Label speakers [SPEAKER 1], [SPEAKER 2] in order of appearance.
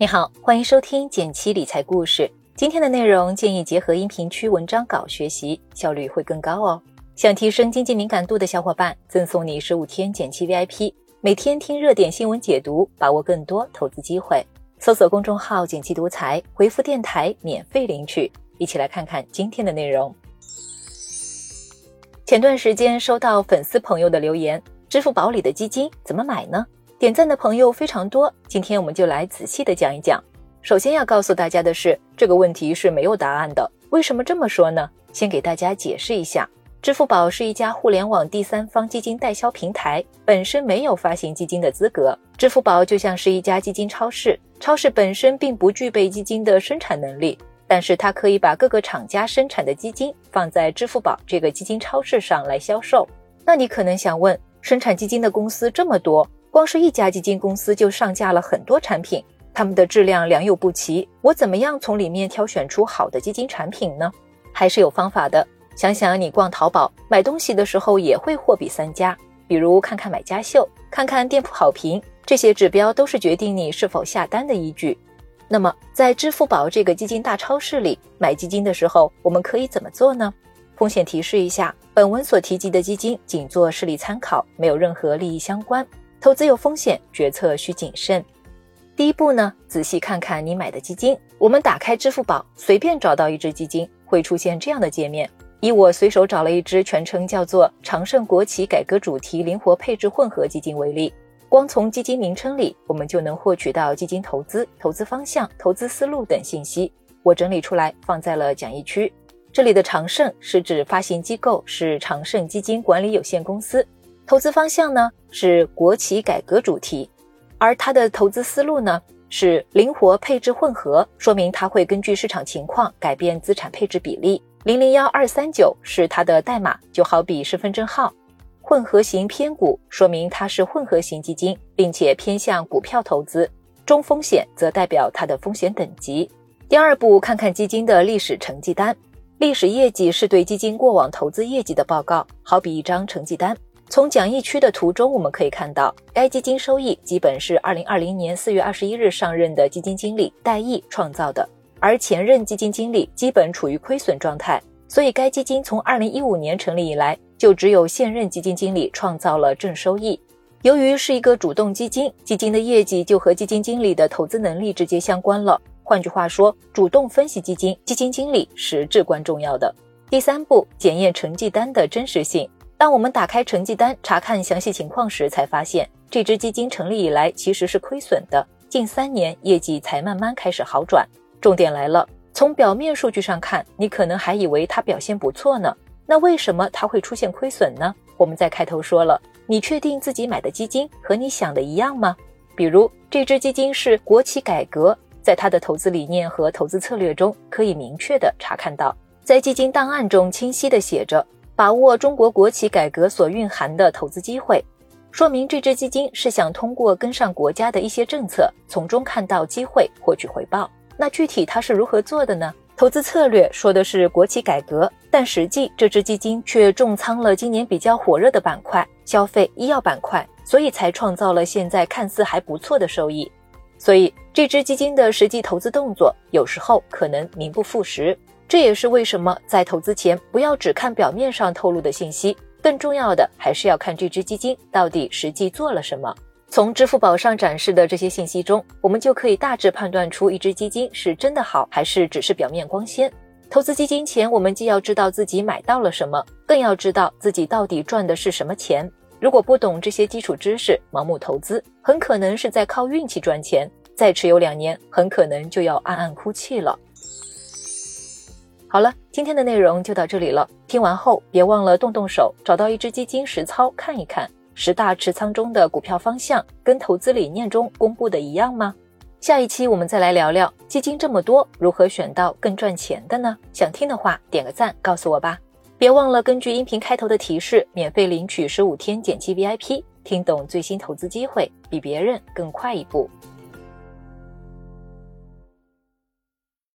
[SPEAKER 1] 你好，欢迎收听简七理财故事。今天的内容建议结合音频区文章稿学习，效率会更高哦。想提升经济敏感度的小伙伴，赠送你十五天简七 VIP，每天听热点新闻解读，把握更多投资机会。搜索公众号“简七独裁，回复“电台”免费领取。一起来看看今天的内容。前段时间收到粉丝朋友的留言，支付宝里的基金怎么买呢？点赞的朋友非常多，今天我们就来仔细的讲一讲。首先要告诉大家的是，这个问题是没有答案的。为什么这么说呢？先给大家解释一下，支付宝是一家互联网第三方基金代销平台，本身没有发行基金的资格。支付宝就像是一家基金超市，超市本身并不具备基金的生产能力，但是它可以把各个厂家生产的基金放在支付宝这个基金超市上来销售。那你可能想问，生产基金的公司这么多？光是一家基金公司就上架了很多产品，他们的质量良莠不齐。我怎么样从里面挑选出好的基金产品呢？还是有方法的。想想你逛淘宝买东西的时候也会货比三家，比如看看买家秀，看看店铺好评，这些指标都是决定你是否下单的依据。那么在支付宝这个基金大超市里买基金的时候，我们可以怎么做呢？风险提示一下，本文所提及的基金仅做示例参考，没有任何利益相关。投资有风险，决策需谨慎。第一步呢，仔细看看你买的基金。我们打开支付宝，随便找到一只基金，会出现这样的界面。以我随手找了一只全称叫做“长盛国企改革主题灵活配置混合基金”为例，光从基金名称里，我们就能获取到基金投资、投资方向、投资思路等信息。我整理出来放在了讲义区。这里的长盛是指发行机构是长盛基金管理有限公司。投资方向呢是国企改革主题，而它的投资思路呢是灵活配置混合，说明它会根据市场情况改变资产配置比例。零零幺二三九是它的代码，就好比身份证号。混合型偏股说明它是混合型基金，并且偏向股票投资。中风险则代表它的风险等级。第二步，看看基金的历史成绩单。历史业绩是对基金过往投资业绩的报告，好比一张成绩单。从讲义区的图中，我们可以看到，该基金收益基本是二零二零年四月二十一日上任的基金经理戴毅创造的，而前任基金经理基本处于亏损状态，所以该基金从二零一五年成立以来，就只有现任基金经理创造了正收益。由于是一个主动基金，基金的业绩就和基金经理的投资能力直接相关了。换句话说，主动分析基金，基金经理是至关重要的。第三步，检验成绩单的真实性。当我们打开成绩单查看详细情况时，才发现这支基金成立以来其实是亏损的，近三年业绩才慢慢开始好转。重点来了，从表面数据上看，你可能还以为它表现不错呢。那为什么它会出现亏损呢？我们在开头说了，你确定自己买的基金和你想的一样吗？比如这支基金是国企改革，在它的投资理念和投资策略中可以明确的查看到，在基金档案中清晰的写着。把握中国国企改革所蕴含的投资机会，说明这支基金是想通过跟上国家的一些政策，从中看到机会，获取回报。那具体它是如何做的呢？投资策略说的是国企改革，但实际这支基金却重仓了今年比较火热的板块——消费、医药板块，所以才创造了现在看似还不错的收益。所以这支基金的实际投资动作，有时候可能名不副实。这也是为什么在投资前不要只看表面上透露的信息，更重要的还是要看这只基金到底实际做了什么。从支付宝上展示的这些信息中，我们就可以大致判断出一只基金是真的好，还是只是表面光鲜。投资基金前，我们既要知道自己买到了什么，更要知道自己到底赚的是什么钱。如果不懂这些基础知识，盲目投资，很可能是在靠运气赚钱，再持有两年，很可能就要暗暗哭泣了。好了，今天的内容就到这里了。听完后别忘了动动手，找到一只基金实操看一看，十大持仓中的股票方向跟投资理念中公布的一样吗？下一期我们再来聊聊基金这么多，如何选到更赚钱的呢？想听的话点个赞告诉我吧。别忘了根据音频开头的提示，免费领取十五天减七 VIP，听懂最新投资机会，比别人更快一步。